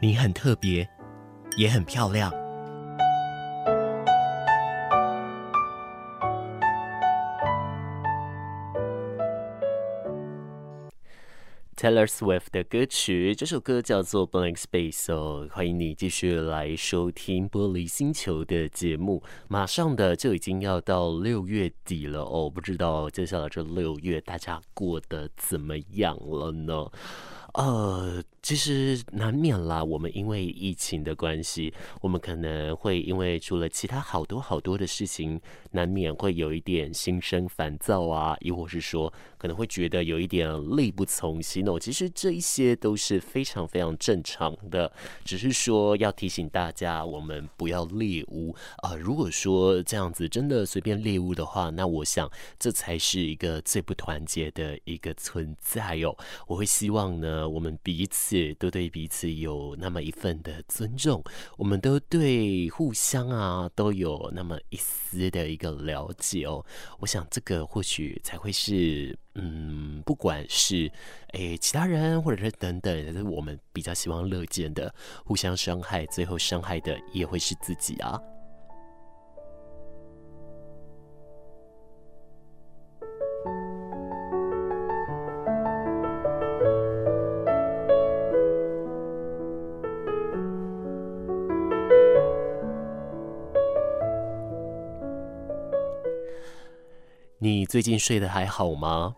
你很特别，也很漂亮。Taylor Swift 的歌曲，这首歌叫做《Blank Space》哦。欢迎你继续来收听《玻璃星球》的节目。马上的就已经要到六月底了哦，不知道接下来这六月大家过得怎么样了呢？呃，其实难免啦。我们因为疫情的关系，我们可能会因为除了其他好多好多的事情，难免会有一点心生烦躁啊，亦或是说可能会觉得有一点力不从心哦。其实这一些都是非常非常正常的，只是说要提醒大家，我们不要猎物啊，如果说这样子真的随便猎物的话，那我想这才是一个最不团结的一个存在哦。我会希望呢。我们彼此都对彼此有那么一份的尊重，我们都对互相啊都有那么一丝的一个了解哦。我想这个或许才会是，嗯，不管是诶其他人或者是等等，是我们比较希望乐见的，互相伤害，最后伤害的也会是自己啊。最近睡得还好吗？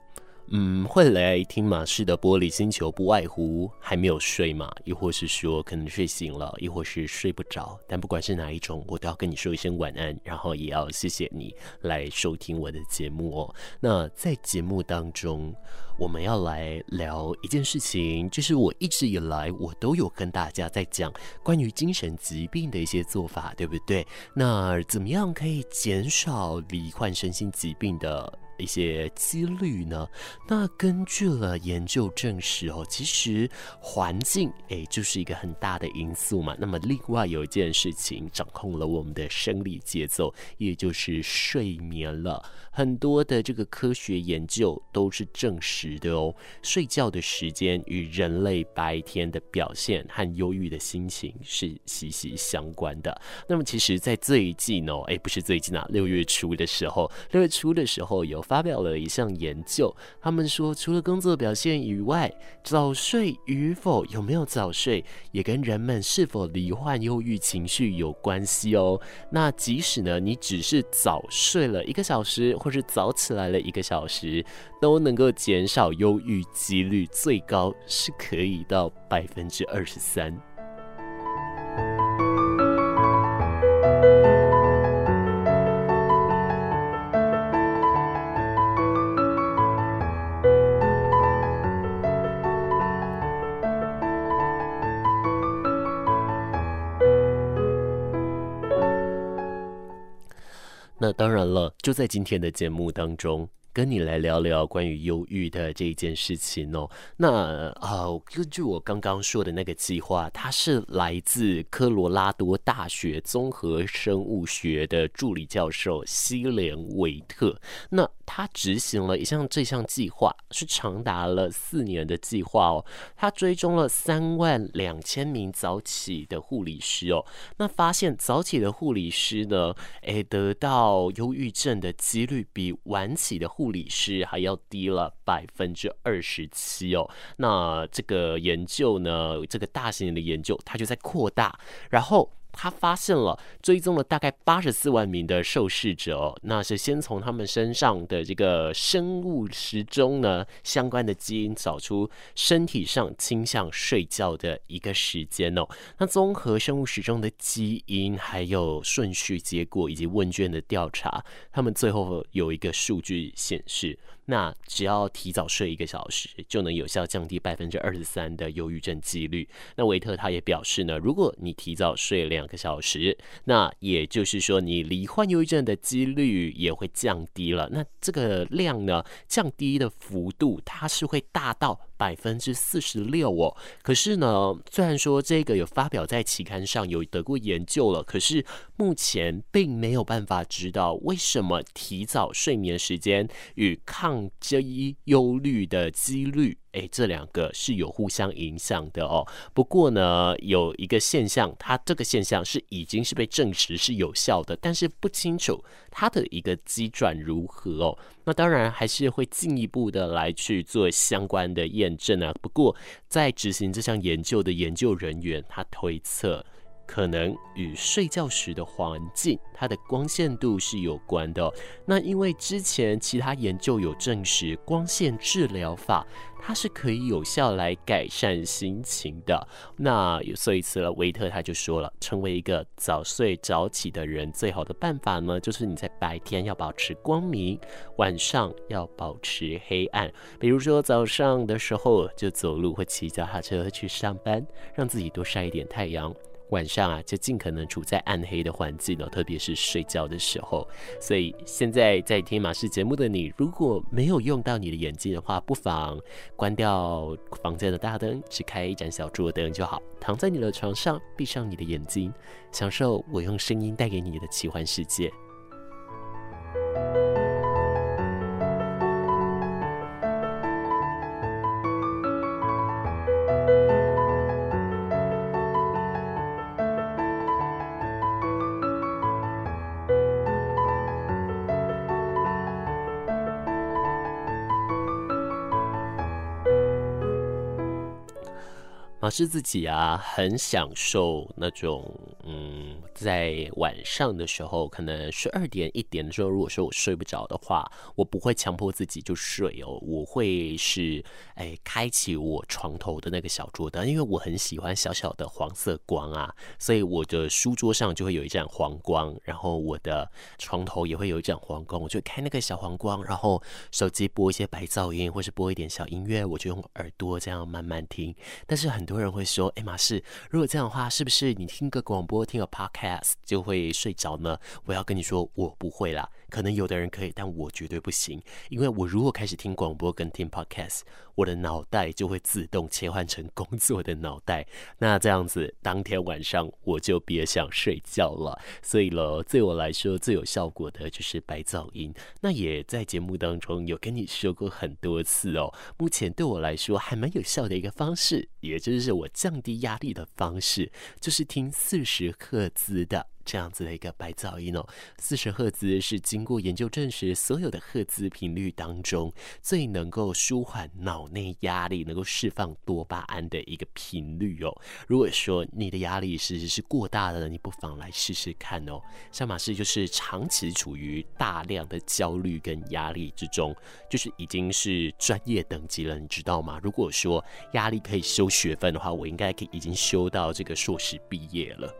嗯，会来听马氏的玻璃星球，不外乎还没有睡嘛，亦或是说可能睡醒了，亦或是睡不着。但不管是哪一种，我都要跟你说一声晚安，然后也要谢谢你来收听我的节目哦。那在节目当中，我们要来聊一件事情，就是我一直以来我都有跟大家在讲关于精神疾病的一些做法，对不对？那怎么样可以减少罹患身心疾病的一些几率呢？那根据了研究证实哦，其实环境诶就是一个很大的因素嘛。那么另外有一件事情掌控了我们的生理节奏，也就是睡眠了。很多的这个科学研究都是证实的哦，睡觉的时间与人类白天的表现和忧郁的心情是息息相关的。那么其实，在最近哦，诶，不是最近啊，六月初的时候，六月初的时候有发表了一项研究，他们说，除了工作表现以外，早睡与否，有没有早睡，也跟人们是否罹患忧郁情绪有关系哦。那即使呢，你只是早睡了一个小时。或是早起来了一个小时，都能够减少忧郁几率，最高是可以到百分之二十三。那当然了，就在今天的节目当中，跟你来聊聊关于忧郁的这一件事情哦。那啊，根据我刚刚说的那个计划，他是来自科罗拉多大学综合生物学的助理教授西连维特。那他执行了一项这项计划，是长达了四年的计划哦。他追踪了三万两千名早起的护理师哦，那发现早起的护理师呢，诶，得到忧郁症的几率比晚起的护理师还要低了百分之二十七哦。那这个研究呢，这个大型的研究，它就在扩大，然后。他发现了，追踪了大概八十四万名的受试者哦，那是先从他们身上的这个生物时钟呢相关的基因找出身体上倾向睡觉的一个时间哦。那综合生物时钟的基因还有顺序结果以及问卷的调查，他们最后有一个数据显示。那只要提早睡一个小时，就能有效降低百分之二十三的忧郁症几率。那维特他也表示呢，如果你提早睡两个小时，那也就是说你罹患忧郁症的几率也会降低了。那这个量呢，降低的幅度它是会大到百分之四十六哦。可是呢，虽然说这个有发表在期刊上，有得过研究了，可是目前并没有办法知道为什么提早睡眠时间与抗这一忧虑的几率。哎，这两个是有互相影响的哦。不过呢，有一个现象，它这个现象是已经是被证实是有效的，但是不清楚它的一个机转如何哦。那当然还是会进一步的来去做相关的验证啊。不过在执行这项研究的研究人员，他推测。可能与睡觉时的环境，它的光线度是有关的。那因为之前其他研究有证实，光线治疗法它是可以有效来改善心情的。那有所以此了，维特他就说了，成为一个早睡早起的人，最好的办法呢，就是你在白天要保持光明，晚上要保持黑暗。比如说早上的时候就走路或骑脚踏车去上班，让自己多晒一点太阳。晚上啊，就尽可能处在暗黑的环境了，特别是睡觉的时候。所以现在在听马氏节目的你，如果没有用到你的眼睛的话，不妨关掉房间的大灯，只开一盏小桌灯就好。躺在你的床上，闭上你的眼睛，享受我用声音带给你的奇幻世界。马氏自己啊，很享受那种，在晚上的时候，可能十二点一点的时候，如果说我睡不着的话，我不会强迫自己就睡哦，我会是，哎，开启我床头的那个小桌灯，因为我很喜欢小小的黄色光啊，所以我的书桌上就会有一盏黄光，然后我的床头也会有一盏黄光，我就开那个小黄光，然后手机播一些白噪音，或是播一点小音乐，我就用耳朵这样慢慢听，但是很。多人会说：“哎，马氏，如果这样的话，是不是你听个广播、听个 podcast 就会睡着呢？”我要跟你说，我不会啦。可能有的人可以，但我绝对不行。因为我如果开始听广播跟听 podcast，我的脑袋就会自动切换成工作的脑袋。那这样子，当天晚上我就别想睡觉了。所以了，对我来说最有效果的就是白噪音。那也在节目当中有跟你说过很多次哦。目前对我来说还蛮有效的一个方式，也就是我降低压力的方式，就是听四十赫兹的。这样子的一个白噪音哦，四十赫兹是经过研究证实，所有的赫兹频率当中最能够舒缓脑内压力、能够释放多巴胺的一个频率哦。如果说你的压力其实是过大的，你不妨来试试看哦。像马氏就是长期处于大量的焦虑跟压力之中，就是已经是专业等级了，你知道吗？如果说压力可以修学分的话，我应该可以已经修到这个硕士毕业了。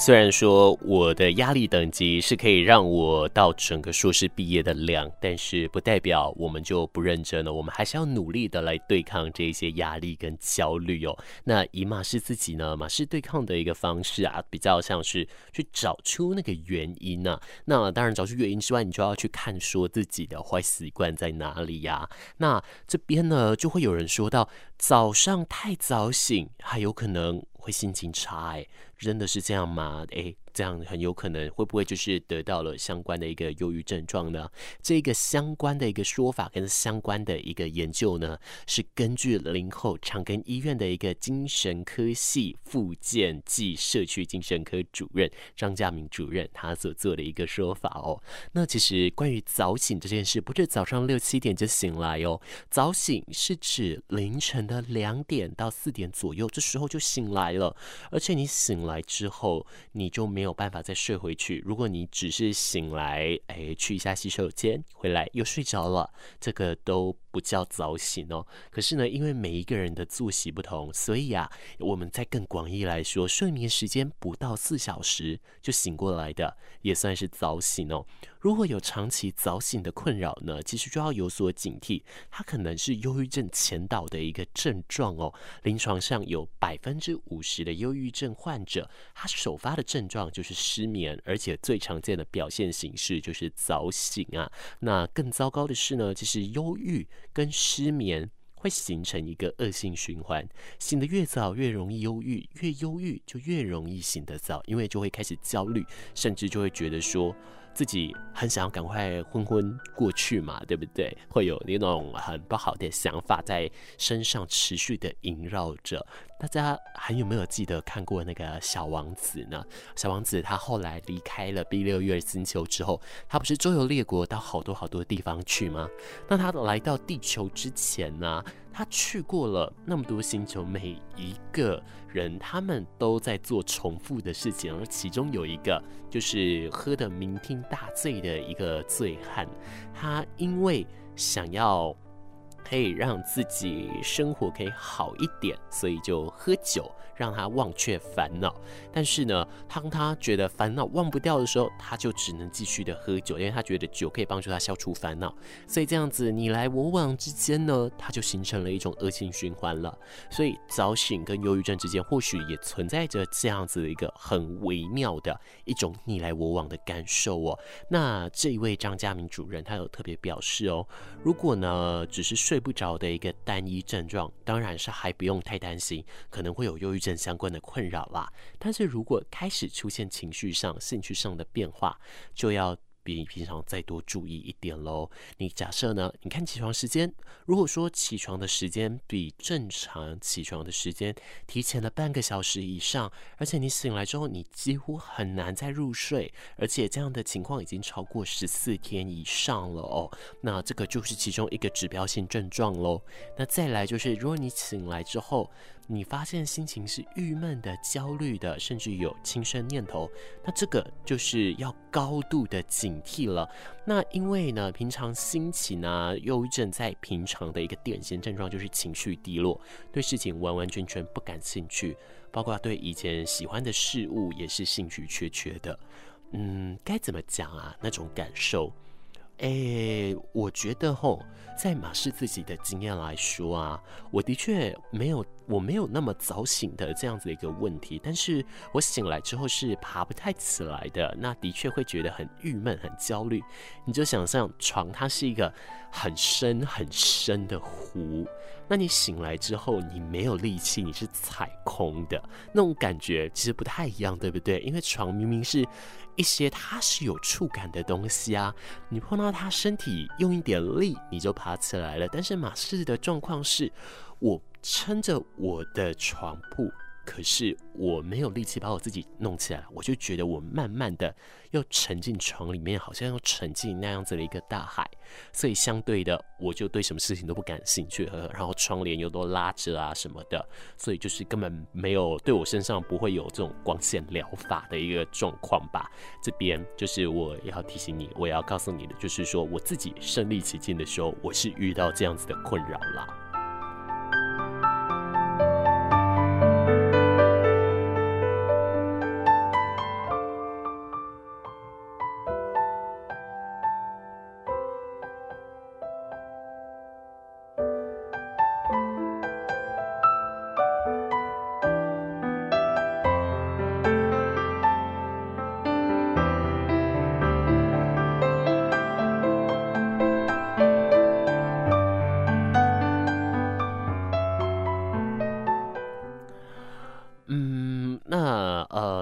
虽然说我的压力等级是可以让我到整个硕士毕业的量，但是不代表我们就不认真了。我们还是要努力的来对抗这些压力跟焦虑哦。那以马氏自己呢，马氏对抗的一个方式啊，比较像是去找出那个原因呢、啊。那当然找出原因之外，你就要去看说自己的坏习惯在哪里呀、那这边呢，就会有人说到早上太早醒，还有可能会心情差，哎，真的是这样吗？诶，这样很有可能会不会就是得到了相关的一个忧郁症状呢？这个相关的一个说法跟相关的一个研究呢，是根据林后长庚医院的一个精神科系复健暨社区精神科主任张家明主任他所做的一个说法哦。那其实关于早醒这件事，不是早上六七点就醒来哦，早醒是指凌晨的两点到四点左右，这时候就醒来了，而且你醒来之后，你就没有。有办法再睡回去。如果你只是醒来，哎，去一下洗手间，回来又睡着了，这个都不叫早醒哦。可是呢，因为每一个人的作息不同，所以啊，我们在更广义来说，睡眠时间不到四小时就醒过来的，也算是早醒哦。如果有长期早醒的困扰呢，其实就要有所警惕，它可能是忧郁症前导的一个症状哦。临床上有百分之五十的忧郁症患者，他首发的症状就是失眠，而且最常见的表现形式就是早醒啊。那更糟糕的是呢，其实忧郁跟失眠会形成一个恶性循环，醒得越早越容易忧郁，越忧郁就越容易醒得早，因为就会开始焦虑，甚至就会觉得说。自己很想要赶快昏昏过去嘛，对不对？会有那种很不好的想法在身上持续的萦绕着。大家还有没有记得看过那个小王子呢？小王子他后来离开了 B 六月星球之后，他不是周游列国到好多好多地方去吗？那他来到地球之前呢，他去过了那么多星球，每一个人他们都在做重复的事情，而其中有一个就是喝得酩酊大醉的一个醉汉，他因为想要。可以让自己生活可以好一点，所以就喝酒，让他忘却烦恼。但是呢，当他觉得烦恼忘不掉的时候，他就只能继续的喝酒，因为他觉得酒可以帮助他消除烦恼。所以这样子你来我往之间呢，他就形成了一种恶性循环了。所以早醒跟忧郁症之间，或许也存在着这样子的一个很微妙的一种你来我往的感受哦。那这一位张家明主任，他有特别表示哦，如果呢只是睡。不着的一个单一症状，当然是还不用太担心，可能会有忧郁症等相关的困扰啦。但是如果开始出现情绪上、兴趣上的变化，就要。比平常再多注意一点喽。你假设呢？你看起床时间，如果说起床的时间比正常起床的时间提前了半个小时以上，而且你醒来之后你几乎很难再入睡，而且这样的情况已经超过十四天以上了哦，那这个就是其中一个指标性症状喽。那再来就是，如果你醒来之后，你发现心情是郁闷的、焦虑的，甚至有轻生念头，那这个就是要高度的警惕了。那因为呢，平常心情啊，忧郁症在平常的一个典型症状就是情绪低落，对事情完完全全不感兴趣，包括对以前喜欢的事物也是兴趣缺缺的。嗯，该怎么讲啊？那种感受。诶、我觉得吼，在马氏自己的经验来说啊，我的确没有，我没有那么早醒的这样子的一个问题，但是我醒来之后是爬不太起来的，那的确会觉得很郁闷、很焦虑。你就想象床它是一个很深很深的湖，那你醒来之后你没有力气，你是踩空的，那种感觉其实不太一样，对不对？因为床明明是。一些它是有触感的东西啊，你碰到它身体用一点力，你就爬起来了。但是马氏的状况是，我撑着我的床铺。可是我没有力气把我自己弄起来，我就觉得我慢慢的又沉进床里面，好像又沉进那样子的一个大海，所以相对的，我就对什么事情都不感兴趣，然后窗帘又都拉着啊什么的，所以就是根本没有对我身上不会有这种光线疗法的一个状况吧。这边就是我要提醒你，我要告诉你的，就是说我自己身临其境的时候，我是遇到这样子的困扰了。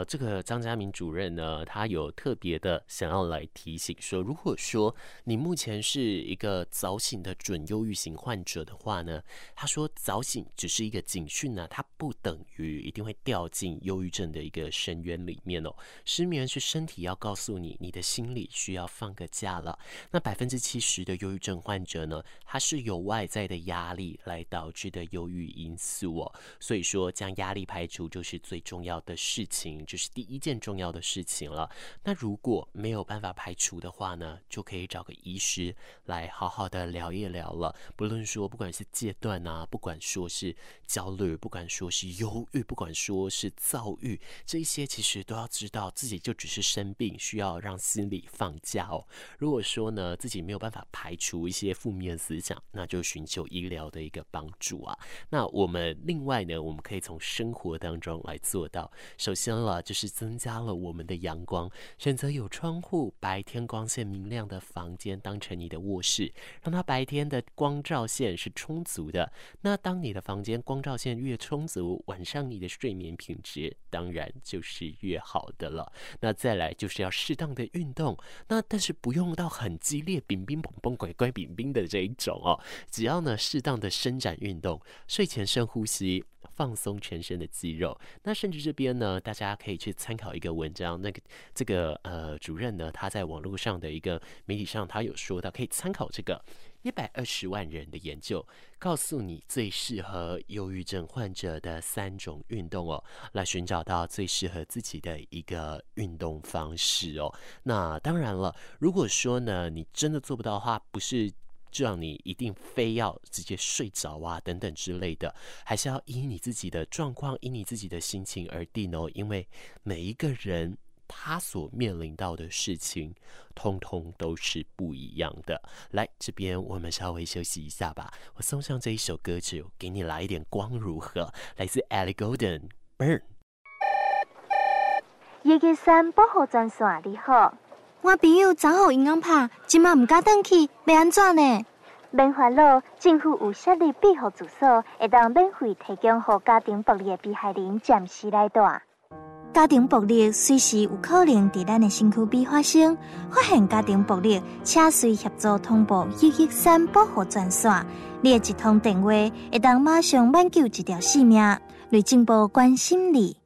这个张家明主任呢，他有特别的想要来提醒说，如果说你目前是一个早醒的准忧郁型患者的话呢，他说早醒只是一个警讯呢，它不等于一定会掉进忧郁症的一个深渊里面哦。失眠是身体要告诉你，你的心里需要放个假了。那百分之七十的忧郁症患者呢，他是有外在的压力来导致的忧郁因素哦。所以说，将压力排除就是最重要的事情，就是第一件重要的事情了。那如果没有办法排除的话呢，就可以找个医师来好好的聊一聊了。不论说，不管是戒断啊，不管说是焦虑，不管说是忧郁，不管说是躁郁，这一些其实都要知道自己就只是生病，需要让心理放假哦。如果说呢，自己没有办法排除一些负面思想，那就寻求医疗的一个帮助啊。那我们另外呢，我们可以从生活当中来做到。首先了，就是增加了我们的阳光，选择有窗户、白天光线明亮的房间当成你的卧室，让它白天的光照线是充足的。那当你的房间光照线越充足，晚上你的睡眠品质当然就是越好的了。那再来就是要适当的运动，那但是不用到很激烈、冰冰砰砰、乖乖冰冰的这一种哦，只要呢适当的伸展运动，睡前深呼吸。放松全身的肌肉，那甚至这边呢，大家可以去参考一个文章，那个这个呃主任呢，他在网络上的一个媒体上，他有说到可以参考这个一百二十万人的研究，告诉你最适合忧郁症患者的三种运动哦，来寻找到最适合自己的一个运动方式哦。那当然了，如果说呢，你真的做不到的话，不是。就让你一定非要直接睡着啊，等等之类的，还是要依你自己的状况，依你自己的心情而定哦。因为每一个人他所面临到的事情，通通都是不一样的。来，这边我们稍微休息一下吧。我送上这一首歌曲，给你来一点光，如何？来自 Ellie Goulding Burn。一一三保护专线，你好。我朋友昨好银行拍，今晚唔敢登去，要安怎呢？免烦恼，政府有设立庇护住所，会当免费提供予家庭暴力的被害人暂时来住。家庭暴力随时有可能伫咱的身躯边发生，发现家庭暴力，请随协助通报一一三保护专线，你的一通电话会当马上挽救一条性命。雷政部关心你。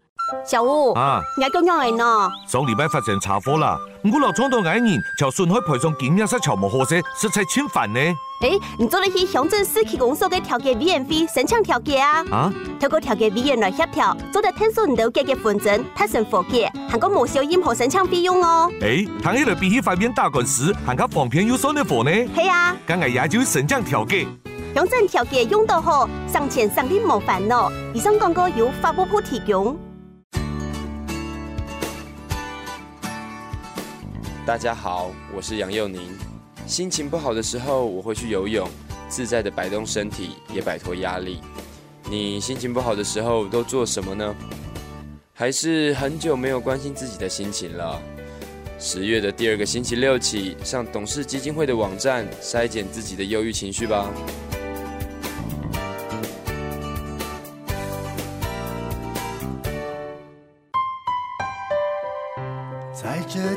小吴啊，你讲样嚟呢？上礼拜发生车祸啦，我老撞到矮人，朝损害赔偿金额是超无合适，实在侵犯呢。诶，你做得去乡镇市区公所嘅调解委员会申请调解啊？啊？透过调解委员来协调，做得天数唔到嘅嘅纷争，达成和解，还个无收任何申请费用哦。诶，睇起来比起法院打官司，还较方便又省得货呢。系啊，咁我也就申请调解。乡镇调解用到好，省钱省力无烦恼。以上广告由法务部提供。大家好，我是杨佑宁。心情不好的时候，我会去游泳，自在的摆动身体，也摆脱压力。你心情不好的时候都做什么呢？还是很久没有关心自己的心情了？十月的第二个星期六起，上董事基金会的网站筛检自己的忧郁情绪吧。在这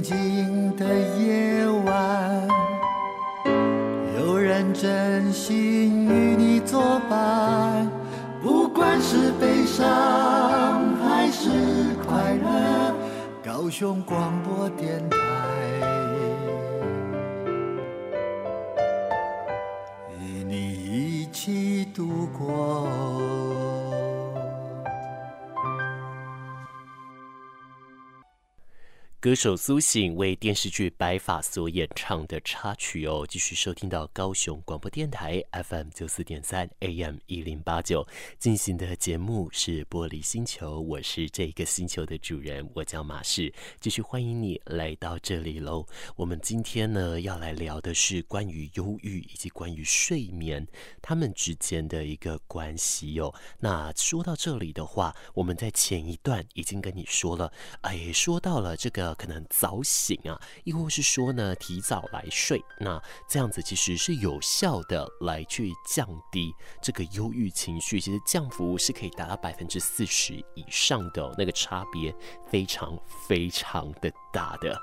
静的夜晚，有人真心与你作伴，不管是悲伤还是快乐，高雄广播电台。歌手苏醒为电视剧《白发》所演唱的插曲哦，继续收听到高雄广播电台 FM 九四点三 AM 一零八九进行的节目是《玻璃星球》，我是这个星球的主人，我叫马氏，继续欢迎你来到这里喽。我们今天呢要来聊的是关于忧郁以及关于睡眠他们之间的一个关系哦。那说到这里的话，我们在前一段已经跟你说了，哎，说到了这个。可能早醒啊，亦或是说呢提早来睡，那这样子其实是有效的来去降低这个忧郁情绪，其实降幅是可以达到百分之四十以上的，那个差别非常非常的大的。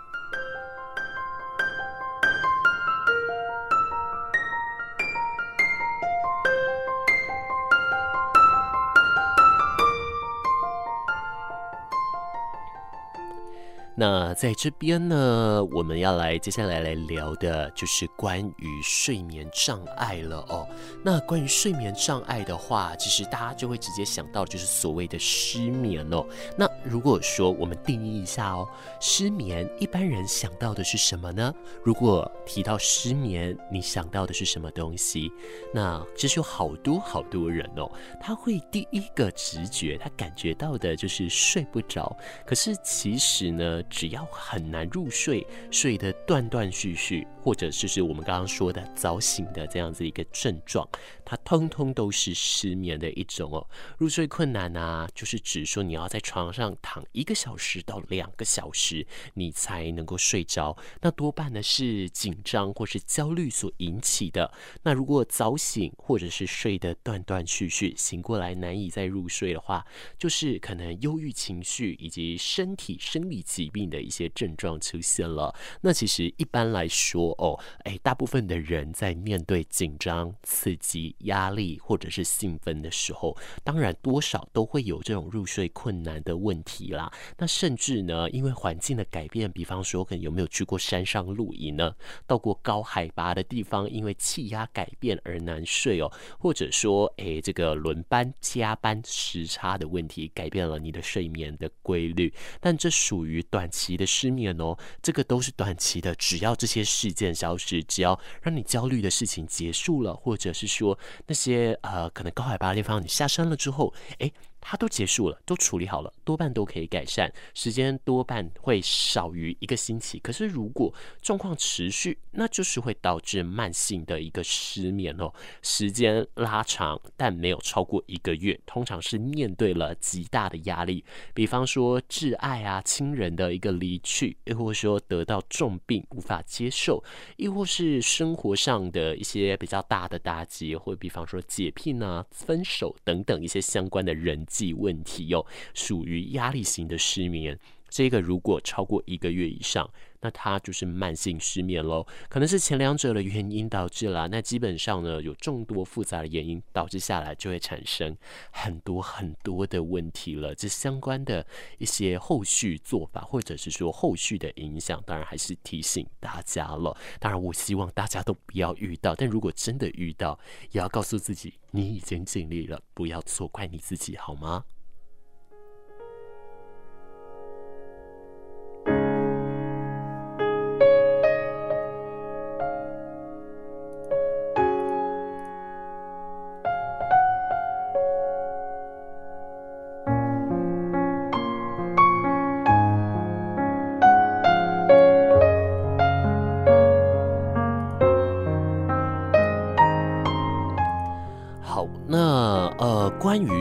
那在这边呢，我们要来接下来来聊的就是关于睡眠障碍了哦。那关于睡眠障碍的话，其实大家就会直接想到就是所谓的失眠哦。那如果说我们定义一下哦，失眠一般人想到的是什么呢？如果提到失眠，你想到的是什么东西？那其实有好多好多人哦，他会第一个直觉，他感觉到的就是睡不着。可是其实呢，只要很难入睡，睡得断断续续，或者就是我们刚刚说的早醒的这样子一个症状，它通通都是失眠的一种哦。入睡困难啊，就是指说你要在床上躺一个小时到两个小时，你才能够睡着。那多半呢是紧张或是焦虑所引起的。那如果早醒或者是睡得断断续续，醒过来难以再入睡的话，就是可能忧郁情绪以及身体生理疾病。病的一些症状出现了，那其实一般来说哦，诶，大部分的人在面对紧张、刺激、压力或者是兴奋的时候，当然多少都会有这种入睡困难的问题啦。那甚至呢，因为环境的改变，比方说可能有没有去过山上露营呢？到过高海拔的地方，因为气压改变而难睡哦，或者说，诶，这个轮班加班时差的问题改变了你的睡眠的规律，但这属于短期的失眠哦，这个都是短期的，只要这些事件消失，只要让你焦虑的事情结束了，或者是说那些呃可能高海拔的地方你下山了之后，诶。它都结束了，都处理好了，多半都可以改善，时间多半会少于一个星期。可是如果状况持续，那就是会导致慢性的一个失眠哦。时间拉长，但没有超过一个月，通常是面对了极大的压力，比方说挚爱啊、亲人的一个离去，又或说得到重病无法接受，亦或是生活上的一些比较大的打击，或比方说解聘啊、分手等等一些相关的人际问题哟，属于压力型的失眠。这个如果超过一个月以上，那它就是慢性失眠喽。可能是前两者的原因导致了，那基本上呢，有众多复杂的原因导致下来，就会产生很多很多的问题了。这相关的一些后续做法，或者是说后续的影响，当然还是提醒大家了。当然，我希望大家都不要遇到，但如果真的遇到，也要告诉自己，你已经尽力了，不要错怪你自己，好吗？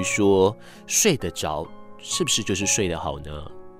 说睡得着，是不是就是睡得好呢？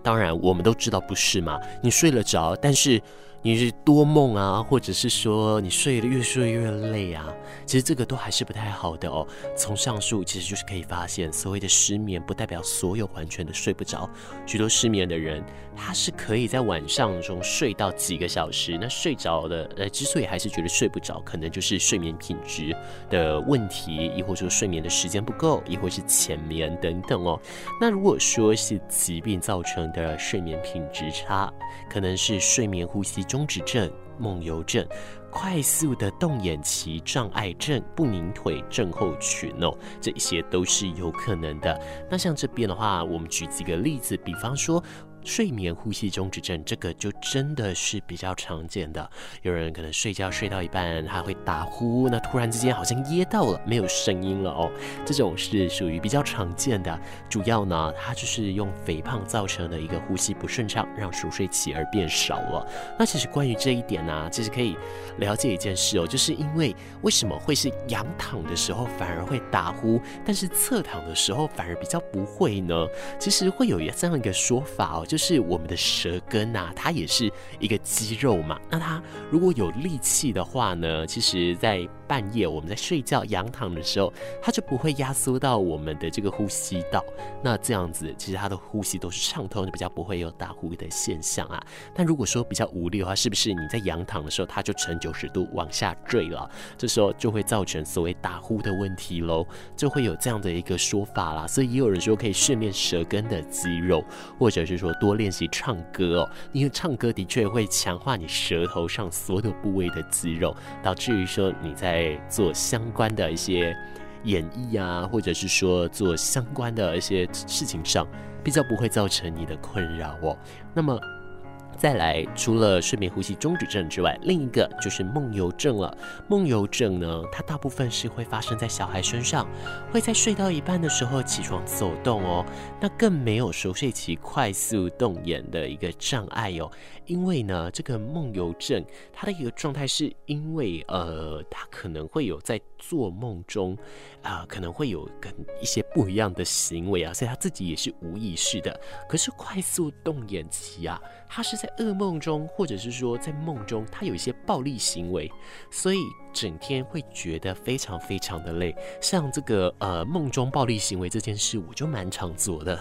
当然，我们都知道不是嘛。你睡得着，但是。你是多梦啊，或者是说你睡得越睡越累啊，其实这个都还是不太好的哦。从上述其实就是可以发现，所谓的失眠不代表所有完全的睡不着。许多失眠的人，他是可以在晚上中睡到几个小时。那睡着的，呃，之所以还是觉得睡不着，可能就是睡眠品质的问题，亦或说睡眠的时间不够，亦或是浅眠等等哦。那如果说是疾病造成的睡眠品质差，可能是睡眠呼吸中。止症、梦游症、快速的动眼期障碍症、不宁腿症候群哦，这一些都是有可能的。那像这边的话，我们举几个例子，比方说。睡眠呼吸中止症，这个就真的是比较常见的。有人可能睡觉睡到一半，他会打呼，那突然之间好像噎到了，没有声音了哦。这种是属于比较常见的。主要呢，它就是用肥胖造成的一个呼吸不顺畅，让熟睡期而变少了。那其实关于这一点呢、其实可以了解一件事哦，就是因为为什么会是仰躺的时候反而会打呼，但是侧躺的时候反而比较不会呢？其实会有这样一个说法哦，就就是我们的舌根呐、它也是一个肌肉嘛。那它如果有力气的话呢，其实，在半夜我们在睡觉仰躺的时候，它就不会压缩到我们的这个呼吸道。那这样子，其实它的呼吸都是畅通的，比较不会有打呼的现象啊。但如果说比较无力的话，是不是你在仰躺的时候，它就呈九十度往下坠了？这时候就会造成所谓打呼的问题喽，就会有这样的一个说法啦。所以也有人说可以训练舌根的肌肉，或者是说多练习唱歌哦，因为唱歌的确会强化你舌头上所有部位的肌肉，导致于说你在在做相关的一些演绎啊，或者是说做相关的一些事情上，比较不会造成你的困扰哦。那么。再来，除了睡眠呼吸中止症之外，另一个就是梦游症了。梦游症呢，它大部分是会发生在小孩身上，会在睡到一半的时候起床走动哦。那更没有熟睡期快速动眼的一个障碍哦。因为呢，这个梦游症他的一个状态是因为呃，他可能会有在做梦中啊、呃，可能会有跟一些不一样的行为啊，所以他自己也是无意识的。可是快速动眼期啊。他是在噩梦中，或者是说在梦中，他有一些暴力行为，所以整天会觉得非常非常的累。像这个呃梦中暴力行为这件事，我就蛮常做的。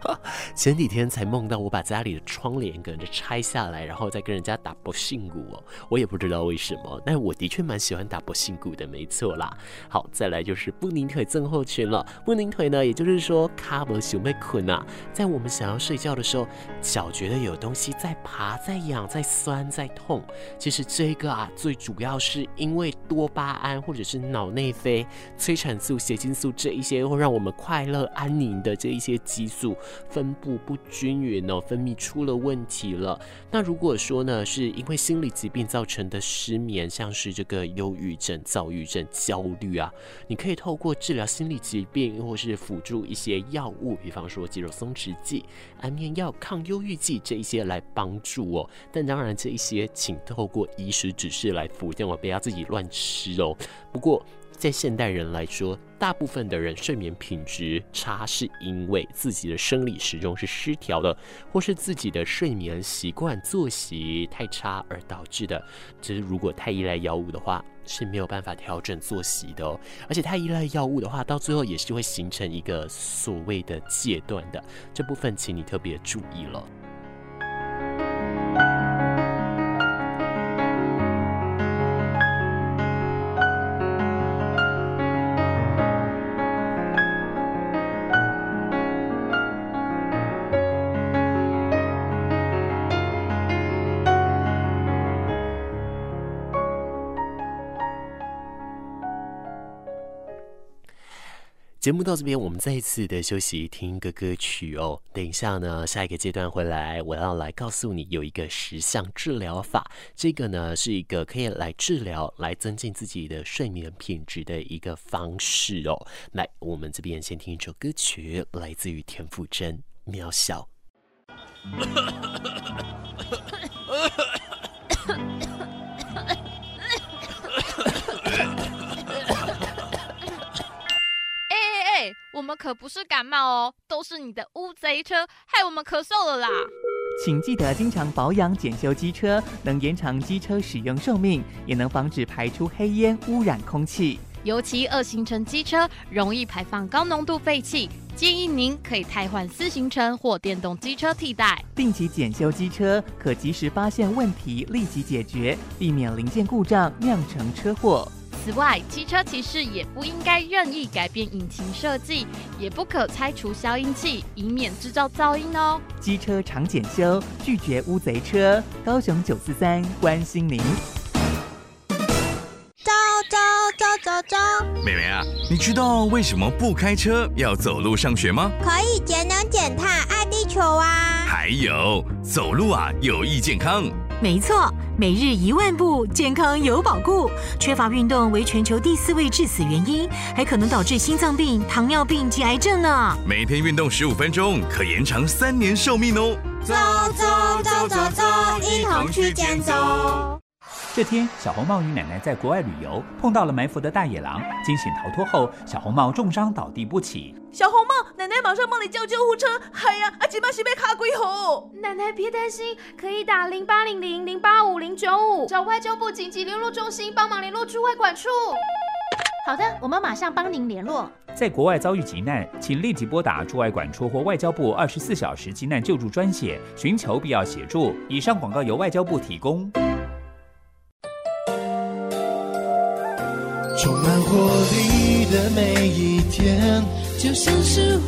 前几天才梦到我把家里的窗帘跟着拆下来，然后再跟人家打搏胜鼓哦。我也不知道为什么，但我的确蛮喜欢打搏胜鼓的，没错啦。好，再来就是不宁腿症候群了。不宁腿呢，也就是说卡不熊被困啊，在我们想要睡觉的时候，脚觉得有东西。在爬，在痒，在酸，在痛。其实这个啊，最主要是因为多巴胺或者是脑内啡、催产素、血清素这一些会让我们快乐安宁的这一些激素分布不均匀哦，分泌出了问题了。那如果说呢，是因为心理疾病造成的失眠，像是这个忧郁症、躁郁症、焦虑啊，你可以透过治疗心理疾病，或是辅助一些药物，比方说肌肉松弛剂、安眠药、抗忧郁剂这一些来。帮助哦，但当然这一些请透过医师指示来服用哦，不要自己乱吃哦。不过在现代人来说，大部分的人睡眠品质差，是因为自己的生理时钟是失调的，或是自己的睡眠习惯作息太差而导致的。只是如果太依赖药物的话，是没有办法调整作息的哦。而且太依赖药物的话，到最后也是会形成一个所谓的戒断的。这部分请你特别注意了。节目到这边，我们再一次的休息，听一个歌曲哦。等一下呢，下一个阶段回来，我要来告诉你有一个十项治疗法。这个呢，是一个可以来治疗、来增进自己的睡眠品质的一个方式哦。来，我们这边先听一首歌曲，来自于田馥甄，《渺小》。我们可不是感冒哦，都是你的乌贼车害我们咳嗽了啦！请记得经常保养检修机车，能延长机车使用寿命，也能防止排出黑烟污染空气。尤其二行程机车容易排放高浓度废气，建议您可以汰换四行程或电动机车替代。定期检修机车，可及时发现问题，立即解决，避免零件故障酿成车祸。此外，机车骑士也不应该任意改变引擎设计，也不可拆除消音器，以免制造噪音哦。机车常检修，拒绝乌贼车。高雄九四三关心您。走走走走走。妹妹啊，你知道为什么不开车要走路上学吗？可以节能减碳，爱地球啊。还有，走路啊有益健康。没错，每日一万步，健康有保固。缺乏运动为全球第四位致死原因，还可能导致心脏病、糖尿病及癌症呢。每天运动十五分钟，可延长三年寿命哦。走走走走走，一同去健走。这天，小红帽与奶奶在国外旅游，碰到了埋伏的大野狼，惊醒逃脱后，小红帽重伤倒地不起。小红帽，奶奶马上帮你叫救护车。哎呀，阿吉玛西被卡鬼吼！奶奶别担心，可以打零八零零零八五零九五，找外交部紧急联络中心帮忙联络驻外管处。好的，我们马上帮您联络。在国外遭遇急难，请立即拨打驻外管处或外交部二十四小时急难救助专线，寻求必要协助。以上广告由外交部提供。充满活力的每一天，就像是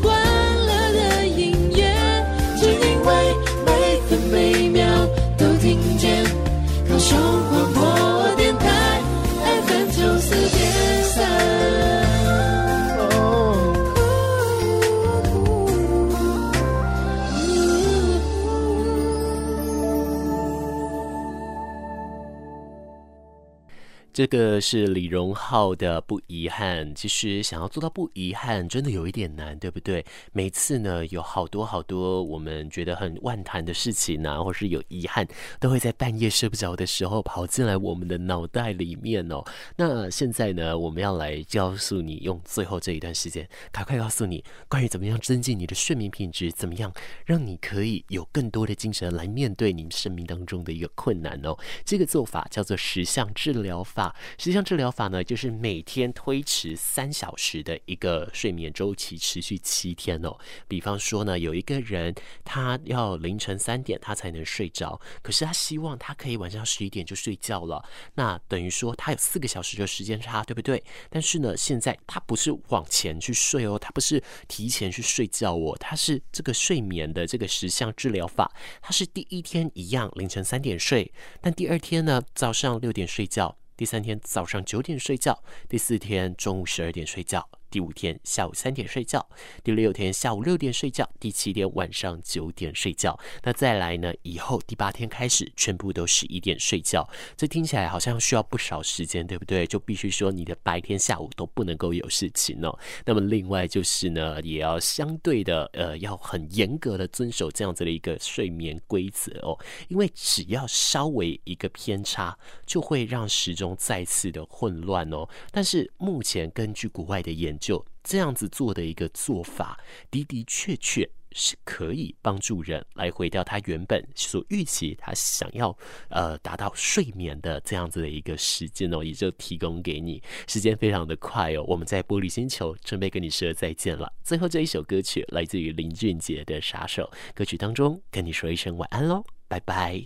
这个是李荣浩的不遗憾。其实想要做到不遗憾，真的有一点难，对不对？每次呢，有好多好多我们觉得很万谈的事情啊，或是有遗憾，都会在半夜睡不着的时候跑进来我们的脑袋里面哦。那现在呢，我们要来告诉你，用最后这一段时间，赶快告诉你关于怎么样增进你的睡眠品质，怎么样让你可以有更多的精神来面对你生命当中的一个困难哦。这个做法叫做十项治疗法。实际上，治疗法呢，就是每天推迟三小时的一个睡眠周期，持续七天哦。比方说呢，有一个人他要凌晨三点他才能睡着，可是他希望他可以晚上十一点就睡觉了，那等于说他有四个小时的时间差，对不对？但是呢，现在他不是往前去睡哦，他不是提前去睡觉哦，他是这个睡眠的这个十项治疗法，他是第一天一样凌晨三点睡，但第二天呢，早上六点睡觉。第三天早上九点睡觉，第四天中午十二点睡觉。第五天下午三点睡觉，第六天下午六点睡觉，第七天晚上九点睡觉。那再来呢？以后第八天开始全部都十一点睡觉。这听起来好像需要不少时间，对不对？就必须说你的白天下午都不能够有事情哦。那么另外就是呢，也要相对的呃，要很严格的遵守这样子的一个睡眠规则哦。因为只要稍微一个偏差，就会让时钟再次的混乱哦。但是目前根据国外的研就这样子做的一个做法，的的确确是可以帮助人来回到他原本所预期他想要呃达到睡眠的这样子的一个时间哦，也就提供给你。时间非常的快哦，我们在玻璃星球准备跟你说再见了。最后这一首歌曲来自于林俊杰的《杀手》，歌曲当中跟你说一声晚安喽，拜拜。